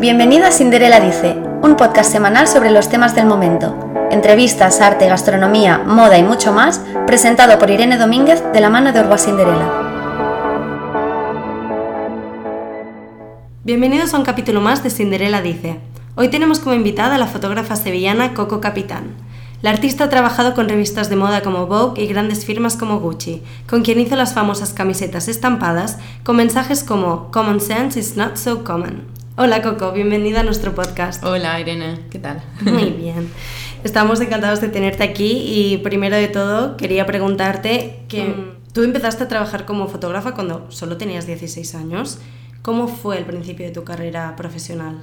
Bienvenido a Cinderella Dice, un podcast semanal sobre los temas del momento. Entrevistas, arte, gastronomía, moda y mucho más, presentado por Irene Domínguez de la mano de Orba Cinderella. Bienvenidos a un capítulo más de Cinderella Dice. Hoy tenemos como invitada a la fotógrafa sevillana Coco Capitán. La artista ha trabajado con revistas de moda como Vogue y grandes firmas como Gucci, con quien hizo las famosas camisetas estampadas con mensajes como Common sense is not so common. Hola Coco, bienvenida a nuestro podcast. Hola Irene, ¿qué tal? Muy bien. Estamos encantados de tenerte aquí y primero de todo quería preguntarte que mm. tú empezaste a trabajar como fotógrafa cuando solo tenías 16 años. ¿Cómo fue el principio de tu carrera profesional?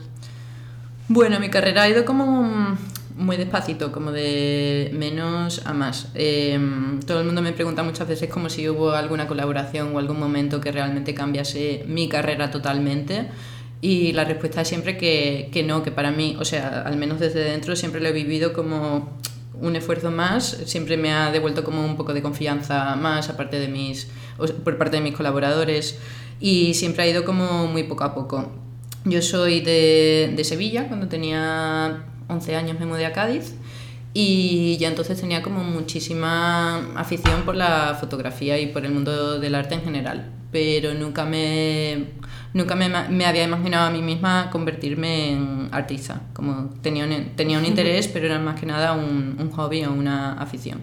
Bueno, mi carrera ha ido como muy despacito, como de menos a más. Em, todo el mundo me pregunta muchas veces como si hubo alguna colaboración o algún momento que realmente cambiase mi carrera totalmente. Y la respuesta es siempre que, que, no, que para mí, o sea, al menos desde dentro siempre lo he vivido como un esfuerzo más, siempre me ha devuelto como un poco de confianza más aparte de mis, por parte de mis colaboradores y siempre ha ido como muy poco a poco. Yo soy de, de Sevilla, cuando tenía 11 años me mudé a Cádiz y ya entonces tenía como muchísima afición por la fotografía y por el mundo del arte en general, pero nunca me nunca me, me, había imaginado a mí misma convertirme en artista. Como tenía un, tenía un interés, pero era más que nada un, un hobby o una afición.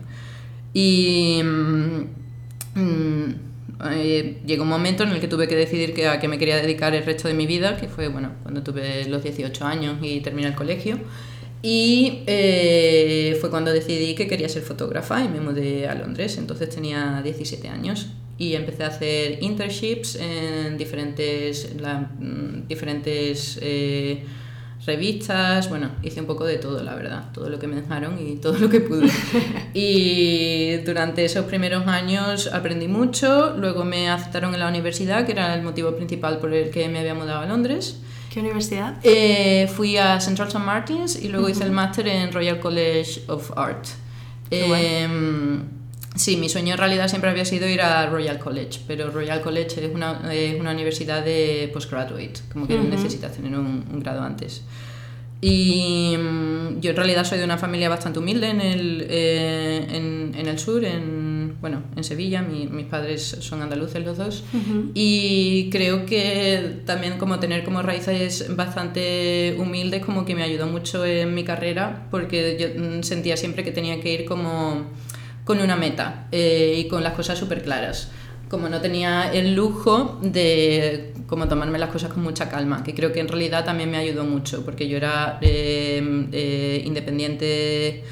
Y mm, mm, eh, llegó un momento en el que tuve que decidir que, a qué me quería dedicar el resto de mi vida, que fue bueno, cuando tuve los 18 años y terminé el colegio. Y eh, fue cuando decidí que quería ser fotógrafa y me mudé a Londres. Entonces tenía 17 años y empecé a hacer internships en diferentes, mm, diferentes eh, revistas, bueno, hice un poco de todo, la verdad, todo lo que me dejaron y todo lo que pude. y durante esos primeros años aprendí mucho, luego me aceptaron en la universidad, que era el motivo principal por el que me había mudado a Londres. ¿Qué universidad? Eh, fui a Central St. Martins y luego hice el máster en Royal College of Art. Sí, mi sueño en realidad siempre había sido ir a Royal College, pero Royal College es una, una universidad de postgraduate, como que necesitas tener un, grado antes. Y mm, yo en realidad soy de una familia bastante humilde en el, eh, en, en, el sur, en, bueno, en Sevilla, mis padres son andaluces los dos, y creo que también como tener como raíces bastante humildes como que me ayudó mucho en mi carrera, porque yo mm, sentía siempre que tenía que ir como con una meta eh, y con las cosas súper claras. Como no tenía el lujo de como tomarme las cosas con mucha calma, que creo que en realidad también me ayudó mucho, porque yo era eh, eh, independiente,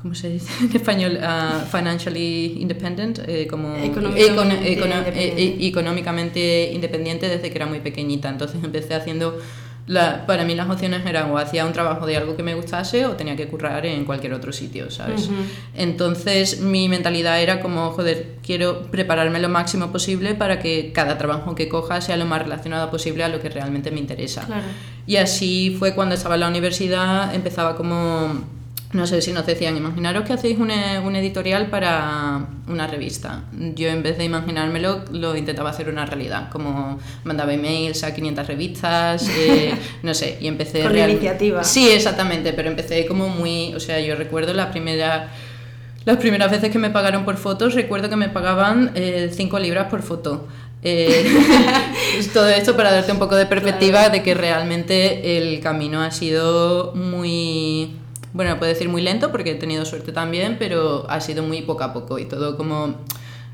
¿cómo se dice en español? Uh, financially independent, como económicamente independiente desde que era muy pequeñita. Entonces empecé haciendo para mí las opciones eran o hacía un trabajo de algo que me gustase o tenía que currar en cualquier otro sitio, ¿sabes? Entonces mi mentalidad era como, joder, quiero prepararme lo máximo posible para que cada trabajo que coja sea lo más relacionado posible a lo que realmente me interesa. Y así fue cuando estaba en la universidad, empezaba como no sé si nos decían, imaginaros que hacéis un, un, editorial para una revista. Yo en vez de imaginármelo, lo intentaba hacer una realidad, como mandaba emails a 500 revistas, eh, no sé, y empecé... Con la iniciativa. Sí, exactamente, pero empecé como muy, o sea, yo recuerdo la primera... Las primeras veces que me pagaron por fotos, recuerdo que me pagaban 5 eh, libras por foto. Eh, todo esto para darte un poco de perspectiva de que realmente el camino ha sido muy bueno, puedo decir muy lento porque he tenido suerte también, pero ha sido muy poco a poco y todo como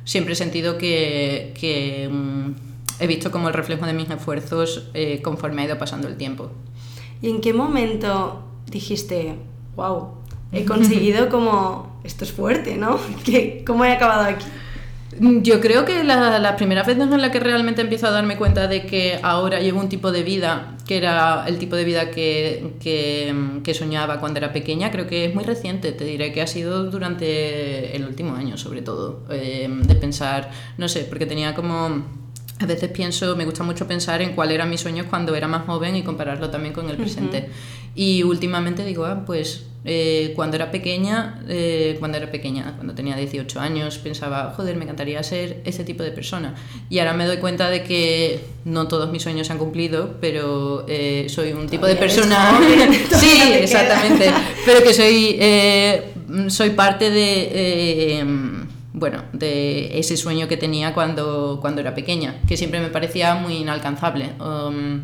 siempre he sentido que, que mm, he visto como el reflejo de mis esfuerzos eh, conforme ha ido pasando el tiempo. ¿Y en qué momento dijiste, wow, he conseguido como, esto es fuerte, ¿no? ¿Cómo he acabado aquí? Yo creo que las la primeras veces en la que realmente empiezo a darme cuenta de que ahora llevo un tipo de vida que era el tipo de vida que, que, soñaba cuando era pequeña, creo que es muy reciente, te diré que ha sido durante el último año sobre todo, eh, de pensar, no sé, porque tenía como... A veces pienso, me gusta mucho pensar en cuál eran mis sueños cuando era más joven y compararlo también con el presente. Y últimamente digo, ah, pues Eh, cuando era pequeña, eh, cuando era pequeña, cuando tenía 18 años, pensaba, joder, me encantaría ser ese tipo de persona. Y ahora me doy cuenta de que no todos mis sueños se han cumplido, pero eh, soy un tipo de persona... sí, exactamente. pero que soy, soy parte de bueno, de ese sueño que tenía cuando, cuando era pequeña, que siempre me parecía muy inalcanzable. Um,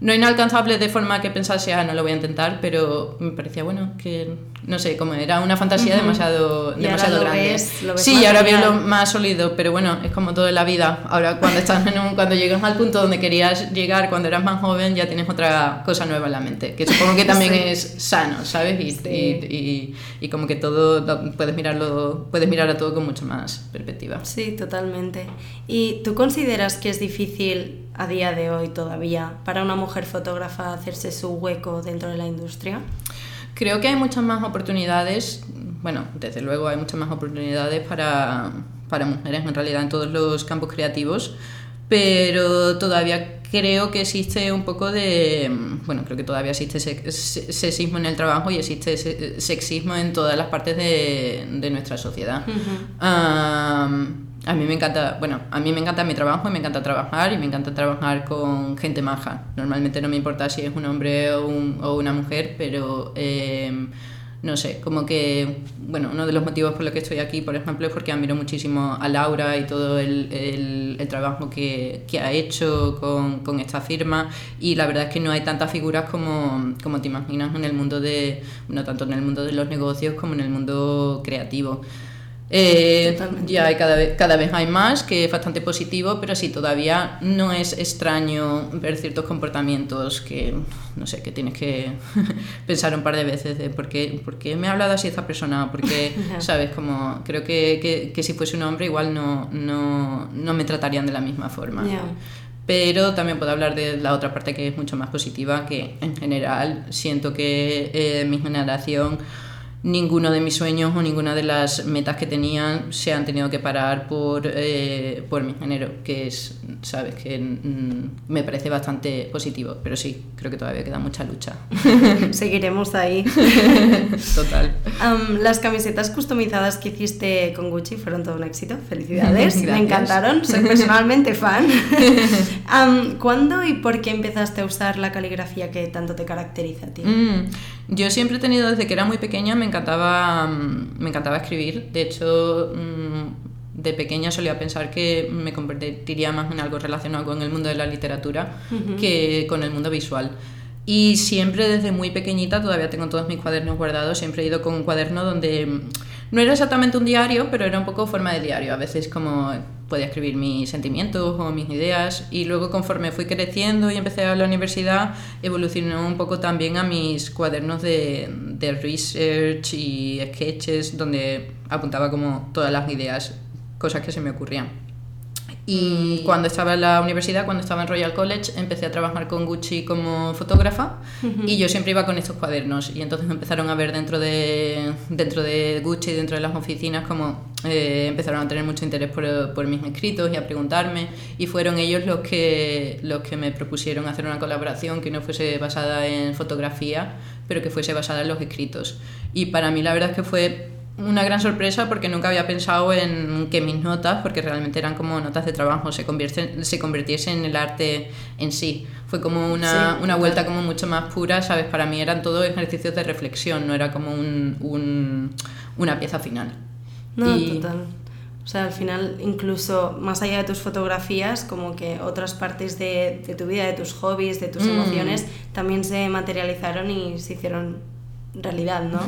no inalcanzable de forma que pensase, ah, no lo voy a intentar, pero me parecía, bueno, que no sé, como era una fantasía demasiado, demasiado grande. sí, y ahora veo lo más sólido, pero bueno, es como todo en la vida. Ahora, cuando estás en un, cuando llegas al punto donde querías llegar cuando eras más joven, ya tienes otra cosa nueva en la mente, que supongo que también es sano, ¿sabes? Y, y, y, como que todo, puedes mirarlo, puedes mirar a todo con mucha más perspectiva. Sí, totalmente. ¿Y tú consideras que es difícil a día de hoy todavía para una mujer fotógrafa hacerse su hueco dentro de la industria? Creo que hay muchas más oportunidades, bueno, desde luego hay muchas más oportunidades para, para mujeres en realidad en todos los campos creativos, pero todavía creo que existe un poco de, bueno, creo que todavía existe sexismo en el trabajo y existe sexismo en todas las partes de, de nuestra sociedad. A mí me encanta, bueno, a mí me encanta mi trabajo y me encanta trabajar y me encanta trabajar con gente maja. Normalmente no me importa si es un hombre o, o una mujer, pero eh, no sé, como que, bueno, uno de los motivos por los que estoy aquí, por ejemplo, es porque admiro muchísimo a Laura y todo el, el, trabajo que, que, ha hecho con, con, esta firma y la verdad es que no hay tantas figuras como, como te imaginas en el mundo de, no tanto en el mundo de los negocios como en el mundo creativo. Eh, ya hay cada vez, cada vez hay más, que es bastante positivo, pero sí, todavía no es extraño ver ciertos comportamientos que, no sé, que tienes que pensar un par de veces de por qué, por qué me ha hablado así esta persona, porque, ¿sabes? Como, creo que, que, que, si fuese un hombre igual no, no, no me tratarían de la misma forma. Pero también puedo hablar de la otra parte que es mucho más positiva, que en general siento que eh, mi generación ninguno de mis sueños o ninguna de las metas que tenía se han tenido que parar por, eh, por mi género, que es, sabes, que mm, me parece bastante positivo, pero sí, creo que todavía queda mucha lucha. Seguiremos ahí. Total. las camisetas customizadas que hiciste con Gucci fueron todo un éxito, felicidades, me encantaron, soy personalmente fan. ¿Cuándo y por qué empezaste a usar la caligrafía que tanto te caracteriza a ti? Mm, yo siempre he tenido, desde que era muy pequeña, me encantaba, mm, me encantaba escribir. De hecho, mm, de pequeña solía pensar que me convertiría más en algo relacionado con el mundo de la literatura que con el mundo visual. Y siempre desde muy pequeñita, todavía tengo todos mis cuadernos guardados, siempre he ido con un cuaderno donde mm, no era exactamente un diario, pero era un poco forma de diario. A veces como podía escribir mis sentimientos o mis ideas y luego conforme fui creciendo y empecé a la universidad evolucionó un poco también a mis cuadernos de, de research y sketches donde apuntaba como todas las ideas, cosas que se me ocurrían. Y cuando estaba en la universidad, cuando estaba en Royal College, empecé a trabajar con Gucci como fotógrafa y yo siempre iba con estos cuadernos. Y entonces empezaron a ver dentro de, dentro de Gucci, dentro de las oficinas, como eh, empezaron a tener mucho interés por, por, mis escritos y a preguntarme. Y fueron ellos los que, los que me propusieron hacer una colaboración que no fuese basada en fotografía, pero que fuese basada en los escritos. Y para mí la verdad es que fue una gran sorpresa porque nunca había pensado en que mis notas, porque realmente eran como notas de trabajo, se, se convirtiesen en el arte en sí. Fue como una, una vuelta como mucho más pura, ¿sabes? Para mí eran todos ejercicios de reflexión, no era como un, un, una pieza final. No, total. O sea, al final, incluso más allá de tus fotografías, como que otras partes de, de tu vida, de tus hobbies, de tus mm. emociones, también se materializaron y se hicieron realidad, ¿no?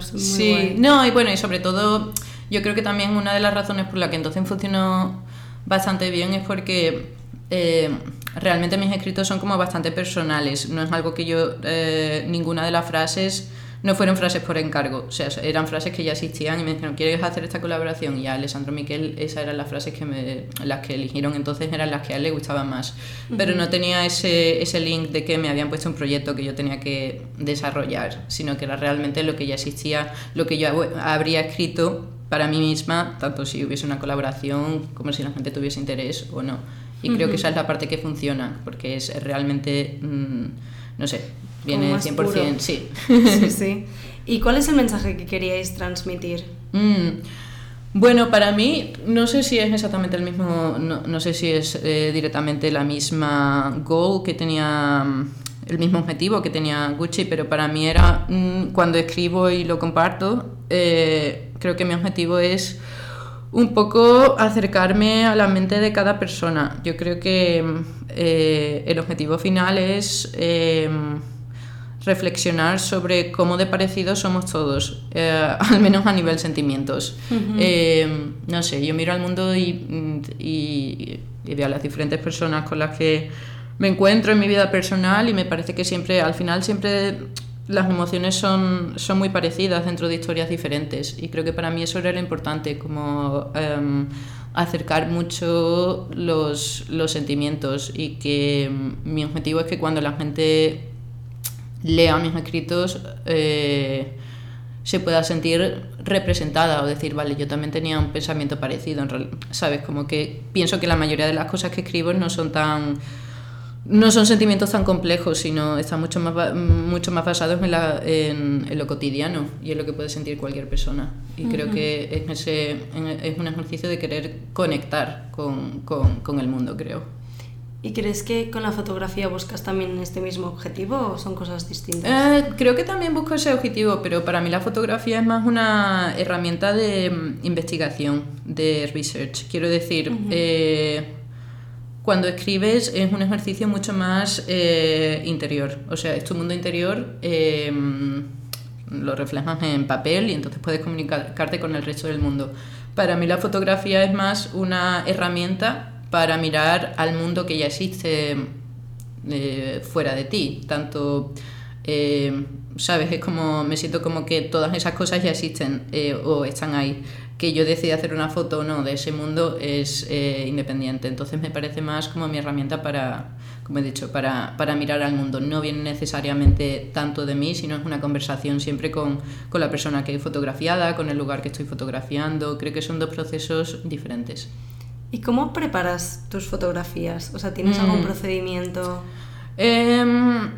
sí, no, y bueno, y sobre todo, yo creo que también una de las razones por la que entonces funcionó bastante bien es porque eh, realmente mis escritos son como bastante personales, no es algo que yo, eh, ninguna de las frases no fueron frases por encargo, o sea, eran frases que ya existían y me dijeron, ¿quieres hacer esta colaboración? Y a Alessandro Miquel esas eran las frases que me, las que eligieron, entonces eran las que a él le gustaban más. Pero no tenía ese, ese link de que me habían puesto un proyecto que yo tenía que desarrollar, sino que era realmente lo que ya existía, lo que yo habría escrito para mí misma, tanto si hubiese una colaboración como si la gente tuviese interés o no. Y creo que esa es la parte que funciona, porque es realmente, mm, no sé, viene más 100%, puro. sí. Sí, sí. ¿Y cuál es el mensaje que queríais transmitir? Mm. Bueno, para mí, no sé si es exactamente el mismo, no, no sé si es eh, directamente la misma goal que tenía, mm, el mismo objetivo que tenía Gucci, pero para mí era, mm, cuando escribo y lo comparto, eh, creo que mi objetivo es un poco acercarme a la mente de cada persona. Yo creo que eh, el objetivo final es reflexionar sobre cómo de parecidos somos todos, eh, al menos a nivel sentimientos. Eh, no sé, yo miro al mundo y, y- y veo a las diferentes personas con las que me encuentro en mi vida personal y me parece que siempre, al final, siempre las emociones son, son muy parecidas dentro de historias diferentes y creo que para mí eso era lo importante, como em, acercar mucho los, los sentimientos y que mm, mi objetivo es que cuando la gente lea mis escritos eh, se pueda sentir representada o decir, vale, yo también tenía un pensamiento parecido, en real- ¿sabes? Como que pienso que la mayoría de las cosas que escribo no son tan... No son sentimientos tan complejos, sino están mucho más, mucho más basados en, la- en- en lo cotidiano y en lo que puede sentir cualquier persona. Y creo que es, ese, es un ejercicio de querer conectar con, con- con el mundo, creo. ¿Y crees que con la fotografía buscas también este mismo objetivo o son cosas distintas? Eh, creo que también busco ese objetivo, pero para mí la fotografía es más una herramienta de mm, investigación, de research. Quiero decir, eh, cuando escribes es un ejercicio mucho más eh, interior, o sea, es tu mundo interior, eh, lo reflejas en papel y entonces puedes comunicarte con el resto del mundo. Para mí la fotografía es más una herramienta para mirar al mundo que ya existe eh, fuera de ti. Tanto, eh, ¿sabes? Es como, me siento como que todas esas cosas ya existen eh, o están ahí. Que yo decida hacer una foto o no de ese mundo es independiente. Entonces me parece más como mi herramienta para, como he dicho, para, para mirar al mundo. No viene necesariamente tanto de mí, sino es una conversación siempre con, con la persona que he fotografiada, con el lugar que estoy fotografiando. Creo que son dos procesos diferentes. ¿Y cómo preparas tus fotografías? O sea, ¿tienes algún Mm. procedimiento? Em,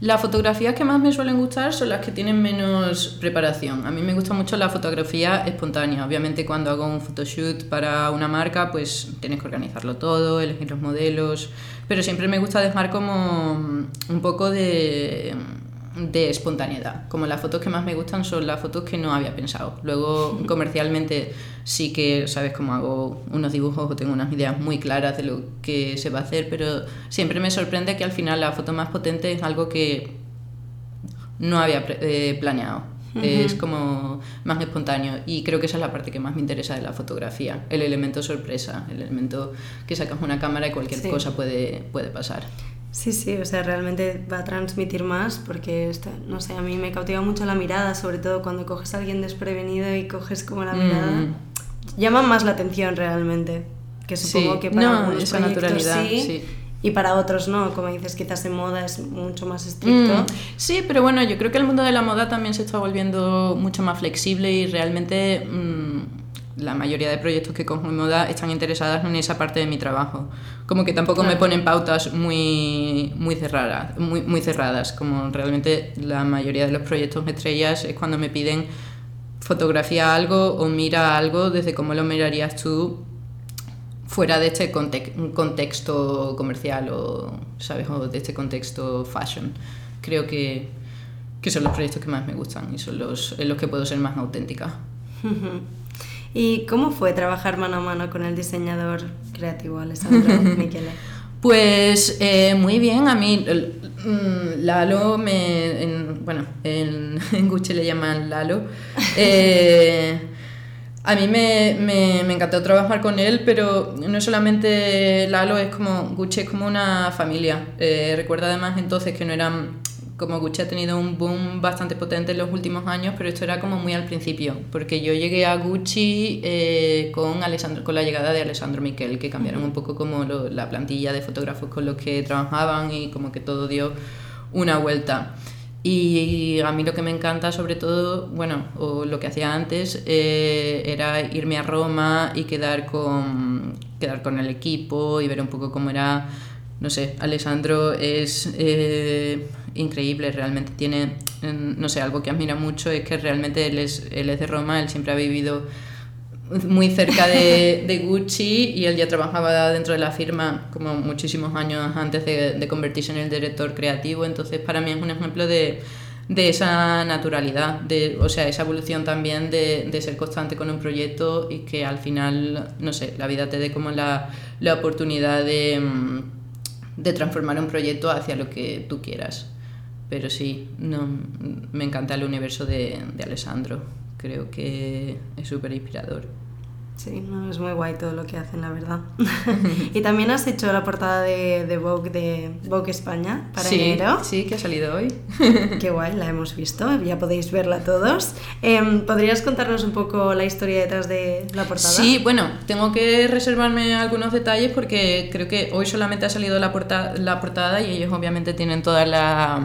las fotografías que más me suelen gustar son las que tienen menos preparación. A mí me gusta mucho la fotografía espontánea. Obviamente cuando hago un photoshoot para una marca, pues tienes que organizarlo todo, elegir los modelos, pero siempre me gusta dejar como un poco de, de espontaneidad. Como las fotos que más me gustan son las fotos que no había pensado. Luego comercialmente sí que, sabes, cómo hago unos dibujos o tengo unas ideas muy claras de lo que se va a hacer, pero siempre me sorprende que al final la foto más potente es algo que no había eh, planeado. Es como más espontáneo y creo que esa es la parte que más me interesa de la fotografía, el elemento sorpresa, el elemento que sacas una cámara y cualquier Sí. cosa puede, puede pasar. Sí, sí, o sea, realmente va a transmitir más porque, no sé, a mí me cautiva mucho la mirada, sobre todo cuando coges a alguien desprevenido y coges como la mirada. Mm. Llama más la atención realmente, que supongo Sí, que para no, algunos esa proyectos naturalidad, sí, sí. y para otros no, como dices, quizás en moda es mucho más estricto. Mm, sí, pero bueno, yo creo que el mundo de la moda también se está volviendo mucho más flexible y realmente mm, la mayoría de proyectos que cojo en moda están interesadas en esa parte de mi trabajo. Como que tampoco me ponen pautas muy, muy, cerradas, muy, muy cerradas, como realmente la mayoría de los proyectos estrellas es cuando me piden fotografía algo o mira algo desde cómo lo mirarías tú fuera de este conte- contexto comercial o, ¿sabes? o de este contexto fashion. Creo que, que son los proyectos que más me gustan y son los en los que puedo ser más auténtica. ¿Y cómo fue trabajar mano a mano con el diseñador creativo Alessandro Michele? Pues eh, muy bien, a mí mm, Lalo me... en- bueno, en, en Gucci le llaman Lalo. Eh, a mí me, me, me encantó trabajar con él, pero no solamente Lalo, es como Gucci es como una familia. Eh, recuerda además entonces que no eran... Como Gucci ha tenido un boom bastante potente en los últimos años, pero esto era como muy al principio, porque yo llegué a Gucci eh, con, Alessandro, con la llegada de Alessandro Miquel, que cambiaron un poco como lo- la plantilla de fotógrafos con los que trabajaban y como que todo dio una vuelta. Y a mí lo que me encanta sobre todo, bueno, o lo que hacía antes, eh, era irme a Roma y quedar con, quedar con el equipo y ver un poco cómo era, no sé, Alessandro es, eh, increíble, realmente tiene, no sé, algo que admira mucho es que realmente él es, él es de Roma, él siempre ha vivido muy cerca de, de, Gucci y él ya trabajaba dentro de la firma como muchísimos años antes de, de, convertirse en el director creativo, entonces para mí es un ejemplo de, de esa naturalidad, de, o sea, esa evolución también de, de, ser constante con un proyecto y que al final, no sé, la vida te dé como la, la oportunidad de, de transformar un proyecto hacia lo que tú quieras. Pero sí, no, me encanta el universo de, de Alessandro creo que es súper inspirador. Sí, no, es muy guay todo lo que hacen, la verdad. y también has hecho la portada de, de, Vogue de Vogue España para sí, enero. Sí, que ha salido hoy. Qué guay, la hemos visto, ya podéis verla todos. Eh, ¿Podrías contarnos un poco la historia detrás de la portada? Sí, bueno, tengo que reservarme algunos detalles porque creo que hoy solamente ha salido la, porta la portada y ellos obviamente tienen toda la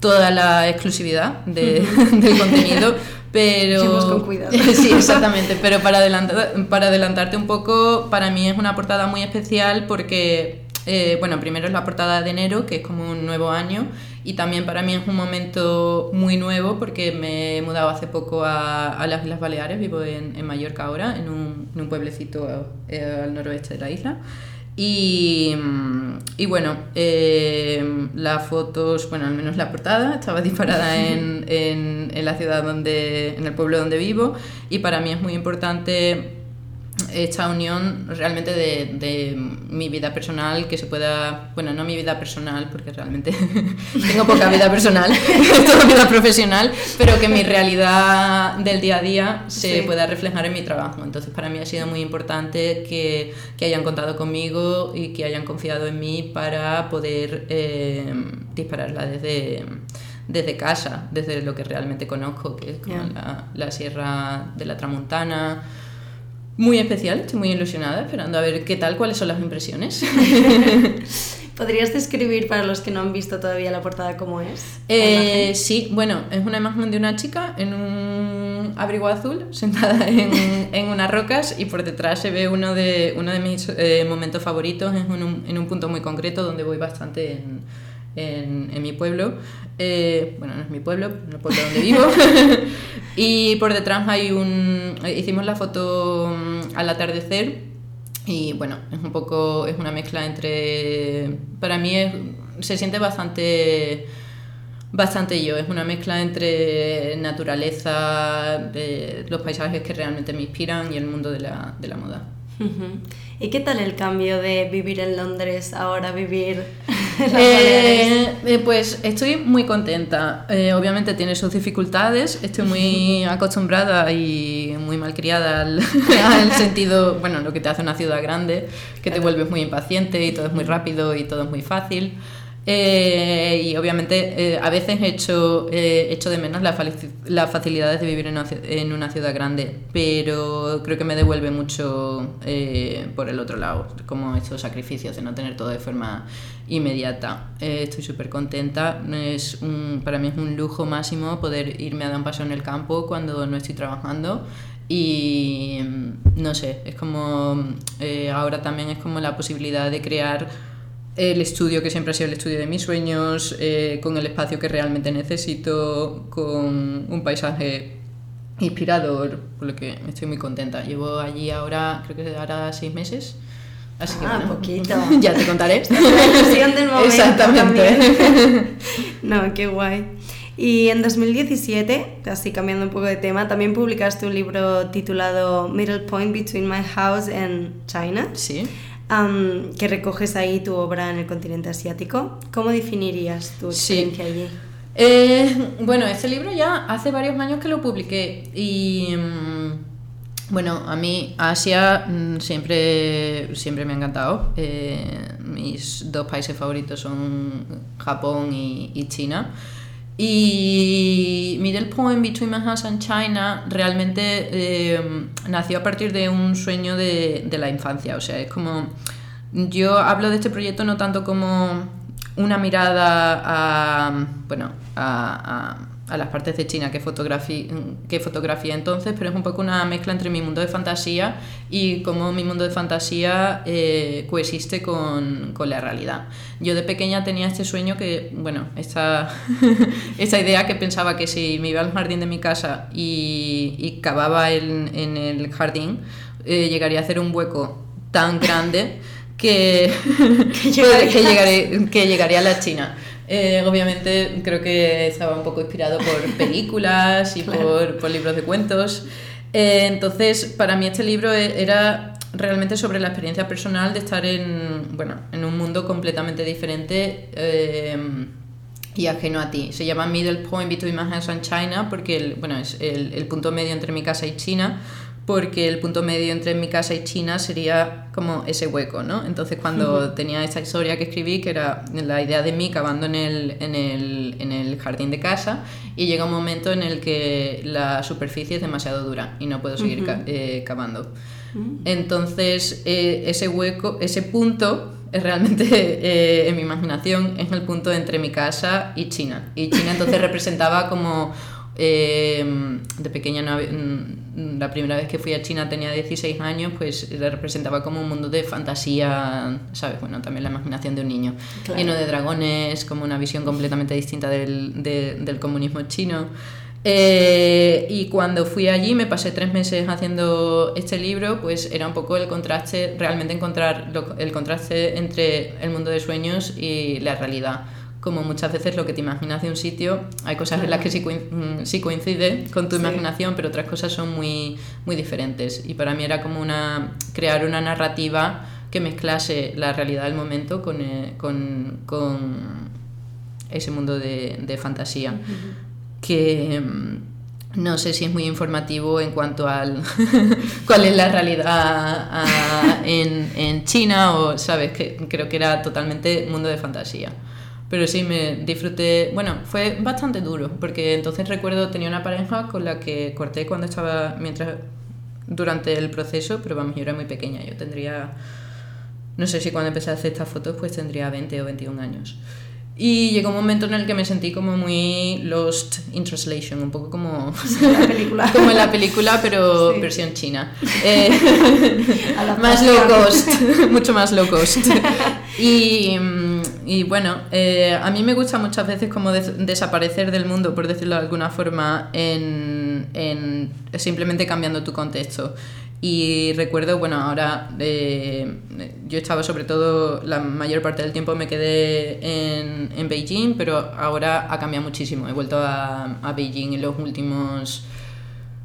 toda la exclusividad de, del contenido pero... con cuidado. sí, exactamente. Pero para, adelantar, para adelantarte un poco, para mí es una portada muy especial porque, eh, bueno, primero es la portada de enero, que es como un nuevo año, y también para mí es un momento muy nuevo porque me he mudado hace poco a, a las Islas Baleares, vivo en, en Mallorca ahora, en un, en un pueblecito eh, al noroeste de la isla. Y, y bueno, eh, las fotos, bueno, al menos la portada, estaba disparada en, en, en, la ciudad donde, en el pueblo donde vivo. Y para mí es muy importante esta unión realmente de, de, mi vida personal que se pueda, bueno, no mi vida personal, porque realmente tengo poca vida personal, toda vida profesional, pero que mi realidad del día a día se sí. pueda reflejar en mi trabajo. Entonces para mí ha sido muy importante que, que hayan contado conmigo y que hayan confiado en mí para poder eh, dispararla desde desde casa, desde lo que realmente conozco, que es como yeah. la, la Sierra de la Tramontana, muy especial, estoy muy ilusionada, esperando a ver qué tal, cuáles son las impresiones. ¿Podrías describir para los que no han visto todavía la portada cómo es? Eh, sí, bueno, es una imagen de una chica en un abrigo azul sentada en, en unas rocas y por detrás se ve uno de, uno de mis eh, momentos favoritos en un, en un punto muy concreto donde voy bastante en, en, en mi pueblo. Eh, bueno, no es mi pueblo, no el pueblo donde vivo. y por detrás hay un. Hicimos la foto mm, al atardecer. Y bueno, es un poco. Es una mezcla entre. Para mí es, se siente bastante. Bastante yo, es una mezcla entre naturaleza, los paisajes que realmente me inspiran y el mundo de la, de la moda. ¿Y qué tal el cambio de vivir en Londres ahora vivir eh, eh, Pues estoy muy contenta. Eh, obviamente tiene sus dificultades. Estoy muy acostumbrada y muy malcriada al, al, sentido, bueno, lo que te hace una ciudad grande, que te vuelves muy impaciente y todo es muy rápido y todo es muy fácil. Eh, y obviamente eh, a veces echo, eh, echo de menos las la facilidades de vivir en una, en una, ciudad grande, pero creo que me devuelve mucho eh, por el otro lado, como estos sacrificios de no tener todo de forma inmediata. Eh, estoy súper contenta, es un, para mí es un lujo máximo poder irme a dar un paso en el campo cuando no estoy trabajando y no sé, es como eh, ahora también es como la posibilidad de crear el estudio que siempre ha sido el estudio de mis sueños, eh, con el espacio que realmente necesito, con un paisaje inspirador, por lo que estoy muy contenta. Llevo allí ahora, creo que ahora seis meses. Así ah, que bueno, poquito. ya te contaré. La del momento Exactamente. No, qué guay. Y en 2017, así cambiando un poco de tema, también publicaste un libro titulado Middle Point Between My House and China. Sí um, que recoges ahí tu obra en el continente asiático. ¿Cómo definirías tu experiencia sí. allí? Eh, bueno, este libro ya hace varios años que lo publiqué y um, bueno, a mí Asia um, siempre, siempre me ha encantado. Eh, mis dos países favoritos son Japón y, y China. Y Middle Point Between House and China realmente eh, nació a partir de un sueño de, de, la infancia. O sea, es como. Yo hablo de este proyecto no tanto como una mirada a. Bueno, a a las partes de China que fotografía, que fotografía entonces, pero es un poco una mezcla entre mi mundo de fantasía y cómo mi mundo de fantasía eh, coexiste con, con, la realidad. Yo de pequeña tenía este sueño que, bueno, esta, esta idea que pensaba que si me iba al jardín de mi casa y, y cavaba en, en el jardín, eh, llegaría a hacer un hueco tan grande que, que, llegaría, que llegaría a la China. Eh, obviamente creo que estaba un poco inspirado por películas y por, por, libros de cuentos. Eh, entonces, para mí este libro e, era realmente sobre la experiencia personal de estar en, bueno, en un mundo completamente diferente eh, y ajeno a ti. Se llama Middle Point Between My House and China porque el, bueno, es el, el punto medio entre mi casa y China porque el punto medio entre mi casa y China sería como ese hueco, ¿no? Entonces cuando tenía esta historia que escribí, que era la idea de mí cavando en el, en el, en el jardín de casa, y llega un momento en el que la superficie es demasiado dura y no puedo seguir eh, cavando. Mm. Entonces eh, ese hueco, ese punto es realmente eh, en mi imaginación es el punto entre mi casa y China. Y China entonces representaba como Em, de pequeña, mm, la primera vez que fui a China tenía 16 años, pues le representaba como un mundo de fantasía, ¿sabes? Bueno, también la imaginación de un niño, lleno de dragones, como una visión completamente distinta del, del comunismo chino. Eh, y cuando fui allí, me pasé tres meses haciendo este libro, pues era un poco el contraste, realmente encontrar el contraste entre el mundo de sueños y la realidad como muchas veces lo que te imaginas de un sitio, hay cosas en las que sí, mm, coincide con tu imaginación, pero otras cosas son muy, muy diferentes. Y para mí era como una, crear una narrativa que mezclase la realidad del momento con, eh, con, con ese mundo de, de fantasía. Que mm, no sé si es muy informativo en cuanto al cuál es la realidad ah, en, en China o, ¿sabes? Que creo que era totalmente mundo de fantasía. Pero sí, me disfruté. Bueno, fue bastante duro, porque entonces recuerdo tenía una pareja con la que corté cuando estaba. mientras durante el proceso, pero vamos, yo era muy pequeña, yo tendría. No sé si cuando empecé a hacer estas fotos, pues tendría 20 o 21 años. Y llegó un momento en el que me sentí como muy lost in translation, un poco como, la película. como en la película, pero versión china. Eh, más low cost, mucho más low cost. Y, y bueno, eh, a mí me gusta muchas veces como desaparecer del mundo, por decirlo de alguna forma, en, en simplemente cambiando tu contexto. Y recuerdo, bueno, ahora eh, yo estaba sobre todo, la mayor parte del tiempo me quedé en, en Beijing, pero ahora ha cambiado muchísimo. He vuelto a, a Beijing en los últimos,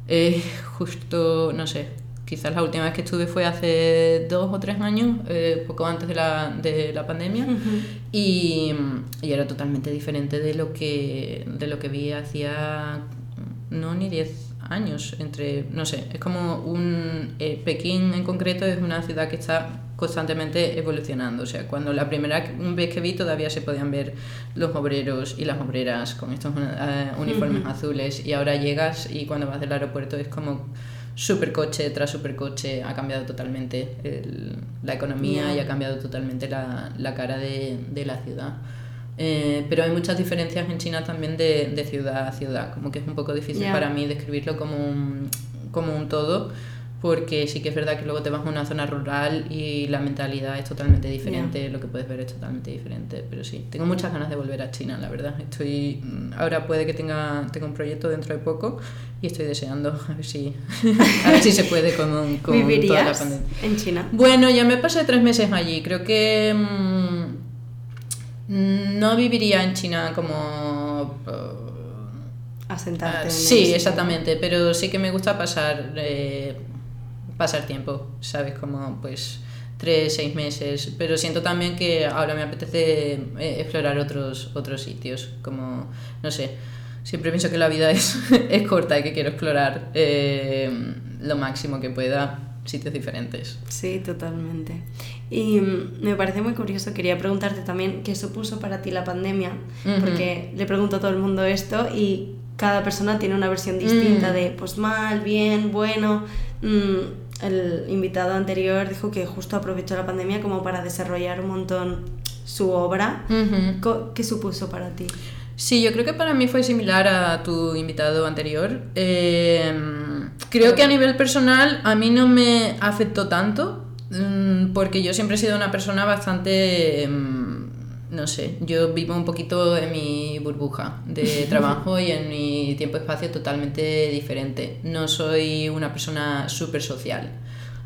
eh, justo, no sé, quizás la última vez que estuve fue hace dos o tres años, eh, poco antes de la, de la pandemia, y, y, era totalmente diferente de lo que, de lo que vi hacía, no ni diez años, entre, no sé, es como un... Eh, Pekín en concreto es una ciudad que está constantemente evolucionando. O sea, cuando la primera vez que vi todavía se podían ver los obreros y las obreras con estos eh, uniformes azules y ahora llegas y cuando vas del aeropuerto es como supercoche tras supercoche, ha cambiado totalmente la economía y ha cambiado totalmente la, la cara de, de la ciudad. Eh, pero hay muchas diferencias en China también de, de, ciudad a ciudad, como que es un poco difícil para mí describirlo como un, como un todo, porque sí que es verdad que luego te vas a una zona rural y la mentalidad es totalmente diferente, lo que puedes ver es totalmente diferente, pero sí, tengo muchas ganas de volver a China, la verdad. Estoy ahora puede que tenga, tenga un proyecto dentro de poco y estoy deseando a ver si, a ver si se puede con, con toda la pandemia. en China? Bueno, ya me pasé tres meses allí, creo que... Mmm, no viviría en China como... Asentarte. Uh, sí, exactamente, pero sí que me gusta pasar, eh, pasar tiempo, ¿sabes? Como pues tres, seis meses, pero siento también que ahora me apetece eh, explorar otros, otros sitios, como, no sé, siempre pienso que la vida es, es corta y que quiero explorar eh, lo máximo que pueda sitios diferentes. Sí, totalmente. Y mm, me parece muy curioso, quería preguntarte también qué supuso para ti la pandemia, porque le pregunto a todo el mundo esto y cada persona tiene una versión distinta mm. de pues mal, bien, bueno. Mm, el invitado anterior dijo que justo aprovechó la pandemia como para desarrollar un montón su obra. ¿Qué supuso para ti? Sí, yo creo que para mí fue similar a tu invitado anterior. Eh, creo que a nivel personal a mí no me afectó tanto mm, porque yo siempre he sido una persona bastante... mm, no sé, yo vivo un poquito en mi burbuja de trabajo y en mi tiempo-espacio totalmente diferente. No soy una persona súper social.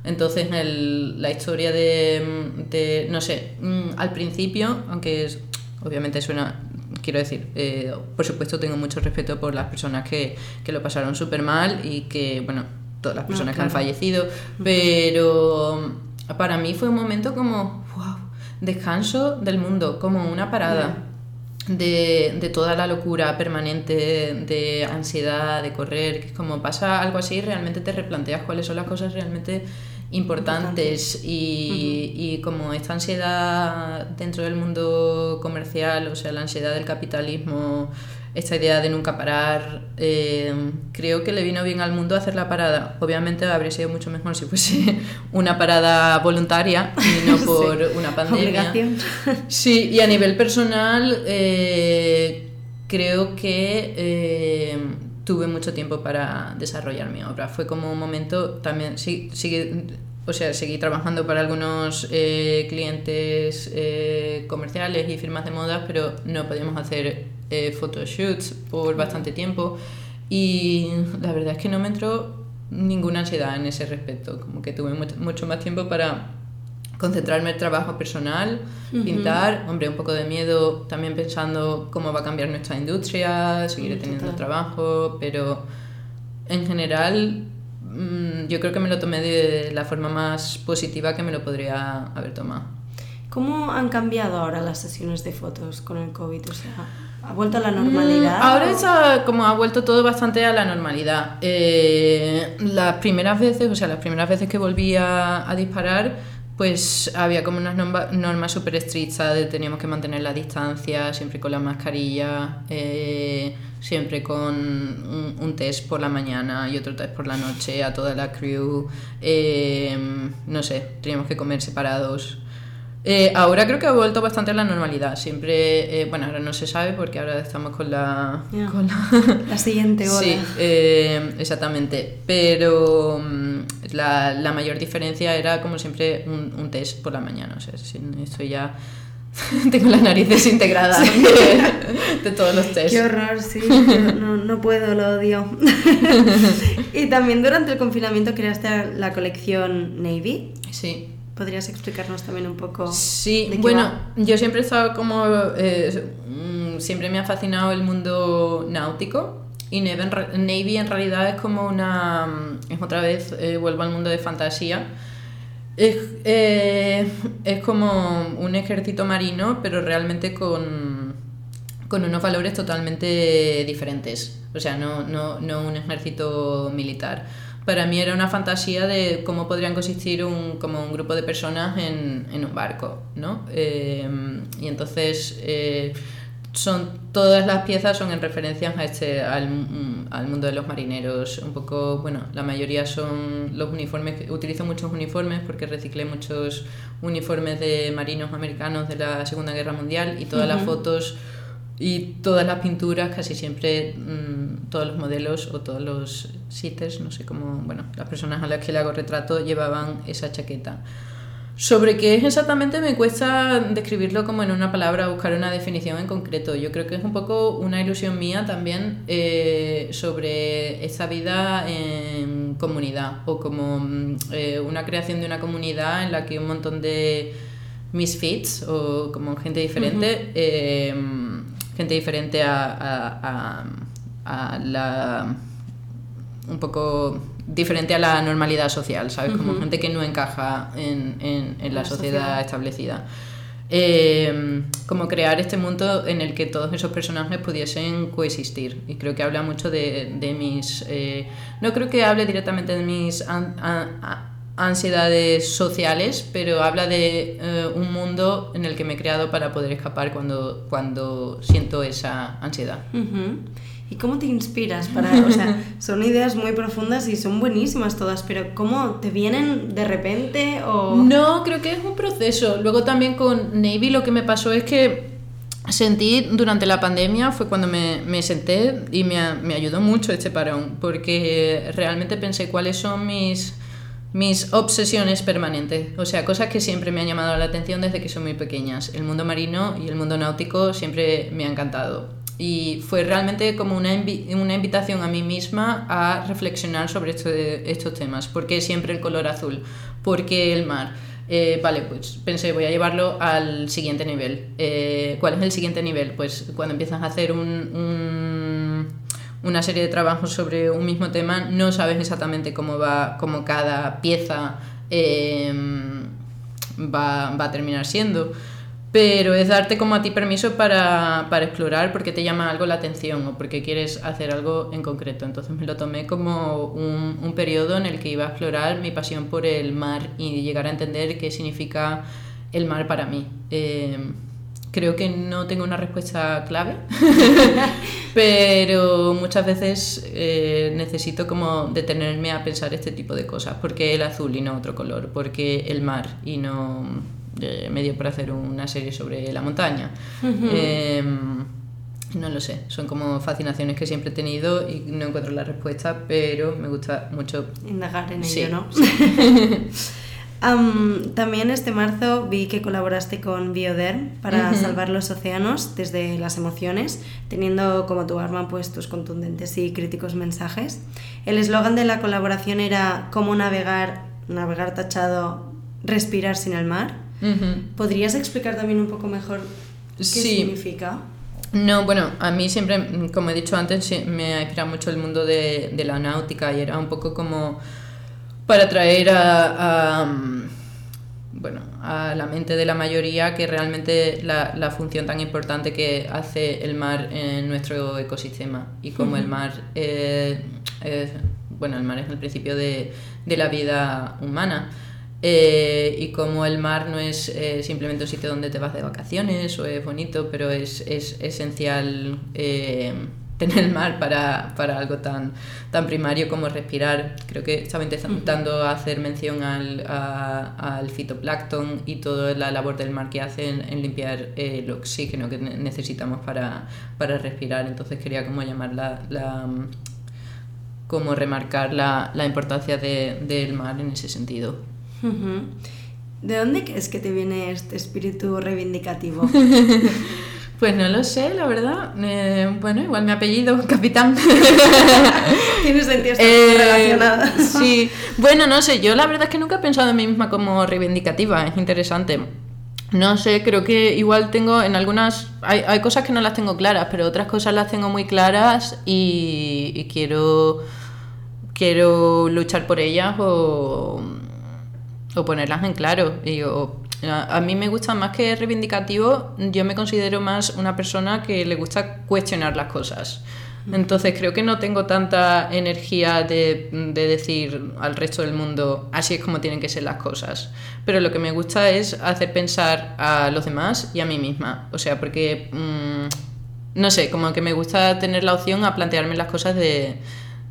Entonces, el- la historia de, de- no sé, mm, al principio, aunque es- obviamente suena, quiero decir, eh, por supuesto tengo mucho respeto por las personas que, que lo pasaron súper mal y que, bueno, todas las personas que han fallecido, pero para mí fue un momento como, wow, descanso del mundo, como una parada. De, de toda la locura permanente, de ansiedad, de correr, que es como pasa algo así, realmente te replanteas cuáles son las cosas realmente importantes y, y como esta ansiedad dentro del mundo comercial, o sea, la ansiedad del capitalismo, esta idea de nunca parar, eh, creo que le vino bien al mundo hacer la parada. Obviamente habría sido mucho mejor si fuese una parada voluntaria y no por una pandemia. Obligación. Sí, y a nivel personal, eh, creo que eh, tuve mucho tiempo para desarrollar mi obra. Fue como un momento también, sí, o sea, seguí trabajando para algunos eh, clientes eh, comerciales y firmas de moda, pero no podíamos hacer eh, photoshoots por bastante tiempo. Y la verdad es que no me entró ninguna ansiedad en ese respecto, como que tuve mucho, más tiempo para concentrarme en el trabajo personal, pintar, hombre, un poco de miedo también pensando cómo va a cambiar nuestra industria, seguiré Mm, teniendo trabajo, pero en general mm, yo creo que me lo tomé de la forma más positiva que me lo podría haber tomado. ¿Cómo han cambiado ahora las sesiones de fotos con el COVID? O sea, ¿ha vuelto a la normalidad? Mm, Ahora o- está, como ha vuelto todo bastante a la normalidad. Eh, las primeras veces, o sea, las primeras veces que volví a, a disparar, pues había como unas norma- normas súper estrictas de teníamos que mantener la distancia, siempre con la mascarilla, eh, siempre con un, un test por la mañana y otro test por la noche a toda la crew. eh, no sé, teníamos que comer separados. Eh, ahora creo que ha vuelto bastante a la normalidad. Siempre, eh, bueno, ahora no se sabe porque ahora estamos con la. Ya. Con la La siguiente ola. sí, eh, exactamente. Pero mm, la, la mayor diferencia era, como siempre, un, un test por la mañana. O sea, esto ya. Tengo la nariz desintegrada de, de todos los tests. Qué horror, sí. no, no puedo, lo odio. y también durante el confinamiento creaste la colección Navy. Sí. ¿Podrías explicarnos también un poco? Sí, de qué bueno, va? yo siempre he estado como. eh, mm, siempre me ha fascinado el mundo náutico. Y Navy en, re- Navy en realidad es como una. mm, Es otra vez, eh, vuelvo al mundo de fantasía. Es, eh, es como un ejército marino, pero realmente con, con unos valores totalmente diferentes. O sea, no, no, no un ejército militar. Para mí era una fantasía de cómo podrían consistir un, como un grupo de personas en, en un barco, ¿no? Eh, y entonces eh, son todas las piezas son en referencia a este, al, al mundo de los marineros. Un poco, bueno, la mayoría son los uniformes, utilizo muchos uniformes porque reciclé muchos uniformes de marinos americanos de la Segunda Guerra Mundial y todas las fotos y todas las pinturas, casi siempre mm, todos los modelos o todos los sitters, no sé cómo, bueno, las personas a las que le hago retrato llevaban esa chaqueta. Sobre qué es exactamente me cuesta describirlo como en una palabra, buscar una definición en concreto. Yo creo que es un poco una ilusión mía también eh, sobre esa vida en comunidad o como mm, eh, una creación de una comunidad en la que un montón de misfits o como gente diferente, eh, gente diferente a, a- a- a la un poco diferente a la normalidad social, ¿sabes? Como Ujú. gente que no encaja en, en- en la, La sociedad, sociedad. establecida. Eh, como crear este mundo en el que todos esos personajes pudiesen coexistir. Y creo que habla mucho de, de mis... eh, no creo que hable directamente de mis an- ansiedades sociales, pero habla de eh, un mundo en el que me he creado para poder escapar cuando, cuando siento esa ansiedad. Ujú. ¿Y cómo te inspiras para, o sea, son ideas muy profundas y son buenísimas todas, pero cómo te vienen de repente o No, creo que es un proceso. Luego también con Navy lo que me pasó es que sentí durante la pandemia fue cuando me, me senté y me, me, ayudó mucho este parón, porque realmente pensé cuáles son mis, mis obsesiones permanentes, o sea, cosas que siempre me han llamado la atención desde que son muy pequeñas. El mundo marino y el mundo náutico siempre me ha encantado. Y fue realmente como una, una invitación a mí misma a reflexionar sobre esto estos temas. ¿Por qué siempre el color azul? ¿Por qué el mar? Eh, vale, pues pensé, voy a llevarlo al siguiente nivel. Eh, ¿Cuál es el siguiente nivel? Pues cuando empiezas a hacer un, una serie de trabajos sobre un mismo tema, no sabes exactamente cómo va, cómo cada pieza em, va, va, a terminar siendo pero es darte como a ti permiso para, para, explorar porque te llama algo la atención o porque quieres hacer algo en concreto. Entonces me lo tomé como un, un periodo en el que iba a explorar mi pasión por el mar y llegar a entender qué significa el mar para mí. Eh, creo que no tengo una respuesta clave, pero muchas veces eh, necesito como detenerme a pensar este tipo de cosas. ¿Por qué el azul y no otro color? ¿Por qué el mar y no medio por hacer una serie sobre la montaña. Em, no lo sé, son como fascinaciones que siempre he tenido y no encuentro la respuesta, pero me gusta mucho indagar en ello, ¿no? también este marzo vi que colaboraste con Bioderm para salvar los océanos desde las emociones, teniendo como tu arma pues tus contundentes y críticos mensajes. El eslogan de la colaboración era cómo navegar, navegar tachado, respirar sin el mar. ¿Podrías explicar también un poco mejor qué significa? No, bueno, a mí siempre, como he dicho antes, me ha inspirado mucho el mundo de, de la náutica y era un poco como para traer a, bueno, a la mente de la mayoría que realmente la, la, función tan importante que hace el mar en nuestro ecosistema y como el mar, bueno, el mar es el principio de, de la vida humana. Eh, y como el mar no es eh, simplemente un sitio donde te vas de vacaciones o es bonito, pero es, es esencial eh, tener el mar para, para, algo tan, tan primario como respirar. Creo que estaba intentando hacer mención al, al fitoplancton y toda la labor del mar que hace en, limpiar el oxígeno que necesitamos para, para, respirar. Entonces quería como llamar la, la como remarcar la, la importancia de, del mar en ese sentido. ¿De dónde crees que te viene este espíritu reivindicativo? Pues no lo sé, la verdad. Eh, bueno, igual mi apellido, Capitán. Tiene sentido eh, relacionada. sí. Bueno, no sé, yo la verdad es que nunca he pensado en mí misma como reivindicativa, es interesante. No sé, creo que igual tengo en algunas... Hay, hay cosas que no las tengo claras, pero otras cosas las tengo muy claras y, y quiero, quiero luchar por ellas o o ponerlas en claro. Y, a, mí me gusta más que reivindicativo, yo me considero más una persona que le gusta cuestionar las cosas. Entonces creo que no tengo tanta energía de, de, decir al resto del mundo así es como tienen que ser las cosas. Pero lo que me gusta es hacer pensar a los demás y a mí misma. O sea, porque, mm, no sé, como que me gusta tener la opción a plantearme las cosas de,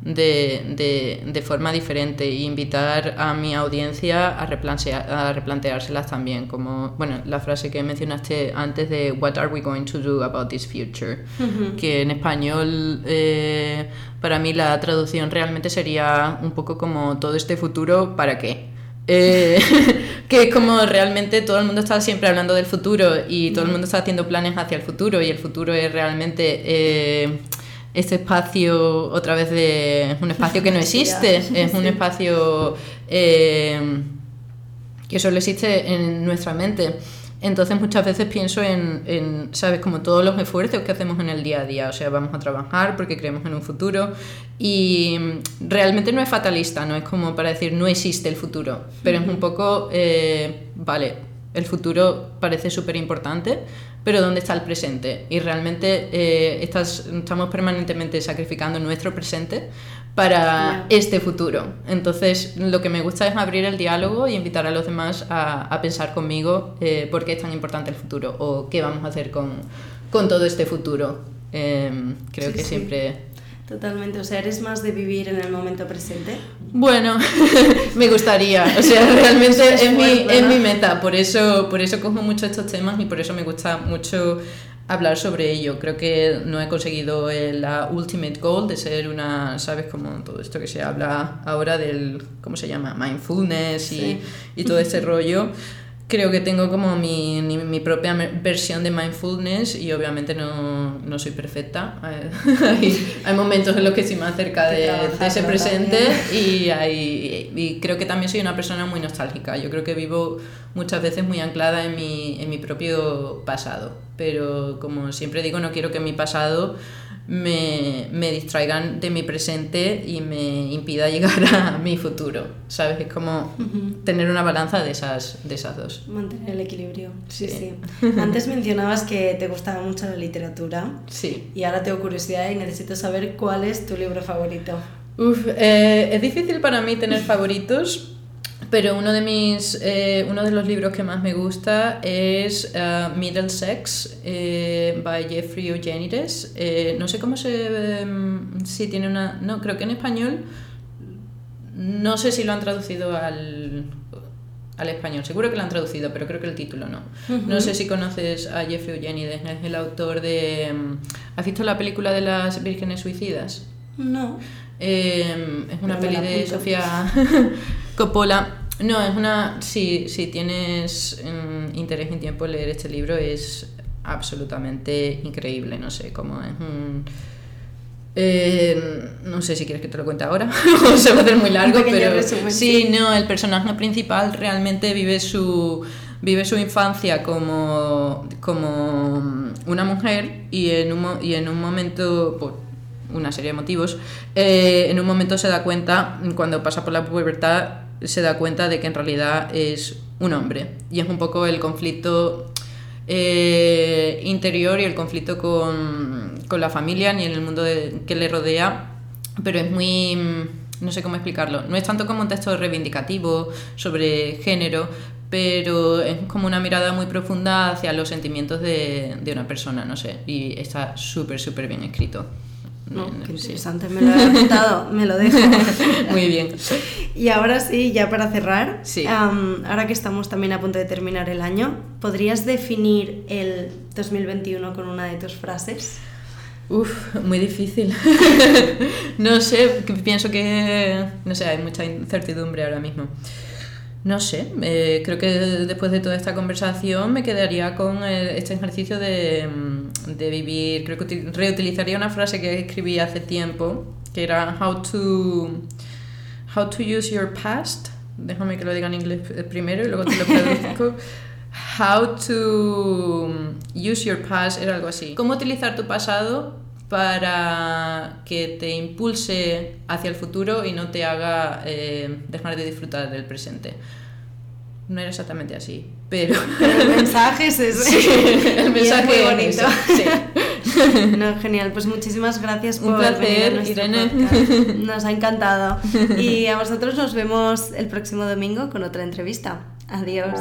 de, de, forma diferente e invitar a mi audiencia a, replantear, a replanteárselas también, como bueno, la frase que mencionaste antes de What are we going to do about this future? Que en español eh, para mí la traducción realmente sería un poco como todo este futuro, ¿para qué? Eh, que es como realmente todo el mundo está siempre hablando del futuro y todo el mundo está haciendo planes hacia el futuro y el futuro es realmente eh, este espacio otra vez de un espacio que no existe, es un espacio eh, que solo existe en nuestra mente. Entonces muchas veces pienso en, en, ¿sabes? Como todos los esfuerzos que hacemos en el día a día. O sea, vamos a trabajar porque creemos en un futuro y realmente no es fatalista, no es como para decir no existe el futuro, pero es un poco, eh, vale, el futuro parece súper importante, pero ¿dónde está el presente? Y realmente eh, estamos permanentemente sacrificando nuestro presente para este futuro. Entonces, lo que me gusta es abrir el diálogo y invitar a los demás a, pensar conmigo eh, por qué es tan importante el futuro o qué vamos a hacer con, con todo este futuro. Em, creo que siempre Totalmente, o sea, ¿eres más de vivir en el momento presente? Bueno, me gustaría, o sea, realmente es, mi, mi, meta, por eso, por eso cojo mucho estos temas y por eso me gusta mucho hablar sobre ello. Creo que no he conseguido la ultimate goal de ser una, ¿sabes? Como todo esto que se habla ahora del, ¿cómo se llama? Mindfulness y, y todo este rollo creo que tengo como mi, mi, propia versión de mindfulness y obviamente no, no soy perfecta. hay, hay, momentos en los que estoy más cerca de, de ese presente y, hay, y creo que también soy una persona muy nostálgica. Yo creo que vivo muchas veces muy anclada en mi, en mi propio pasado, pero como siempre digo, no quiero que mi pasado me, me, distraigan de mi presente y me impida llegar a mi futuro. ¿Sabes? Es como tener una balanza de esas, de esas dos. Mantener el equilibrio. Sí, sí. Antes mencionabas que te gustaba mucho la literatura. Sí. Y ahora tengo curiosidad y necesito saber cuál es tu libro favorito. Uf, eh, es difícil para mí tener favoritos pero uno de, mis, eh, uno de los libros que más me gusta es uh, Middlesex eh, by Jeffrey Eugenides. Eh, no sé cómo se... Em, si tiene una... No, creo que en español... No sé si lo han traducido al, al español. Seguro que lo han traducido, pero creo que el título no. No sé si conoces a Jeffrey Eugenides, es el autor de... Em, ¿Has visto la película de las vírgenes suicidas? No. Em, es una peli de Sofía Coppola no, es una. Si, si tienes mm, interés en tiempo leer este libro, es absolutamente increíble. No sé, cómo es un. Eh, no sé si quieres que te lo cuente ahora, se va a hacer muy largo, pero sí, no, el personaje principal realmente vive su vive su infancia como, como una mujer y en un, y en un momento, por una serie de motivos, eh, en un momento se da cuenta, cuando pasa por la pubertad, se da cuenta de que en realidad es un hombre. Y es un poco el conflicto eh, interior y el conflicto con, con, la familia ni en el mundo que le rodea, pero es muy... no sé cómo explicarlo. No es tanto como un texto reivindicativo sobre género, pero es como una mirada muy profunda hacia los sentimientos de, de una persona, no sé, y está súper, súper bien escrito. No, qué interesante, me lo he apuntado, me lo dejo. Muy bien. Y ahora sí, ya para cerrar, ahora que estamos también a punto de terminar el año, ¿podrías definir el 2021 con una de tus frases? Uf, muy difícil. no sé, pienso que, no sé, hay mucha incertidumbre ahora mismo. No sé, eh, creo que después de toda esta conversación me quedaría con eh, este ejercicio de, mm, de, vivir. Creo que reutilizaría una frase que escribí hace tiempo, que era how to, how to use your past. Déjame que lo diga en inglés primero y luego te lo traduzco. how to use your past era algo así. ¿Cómo utilizar tu pasado para que te impulse hacia el futuro y no te haga eh, dejar de disfrutar del presente. No era exactamente así, pero... el mensaje es ese. el mensaje es muy bonito. No, genial. Pues muchísimas gracias por Un placer, Irene. Nos ha encantado. Y a vosotros nos vemos el próximo domingo con otra entrevista. Adiós.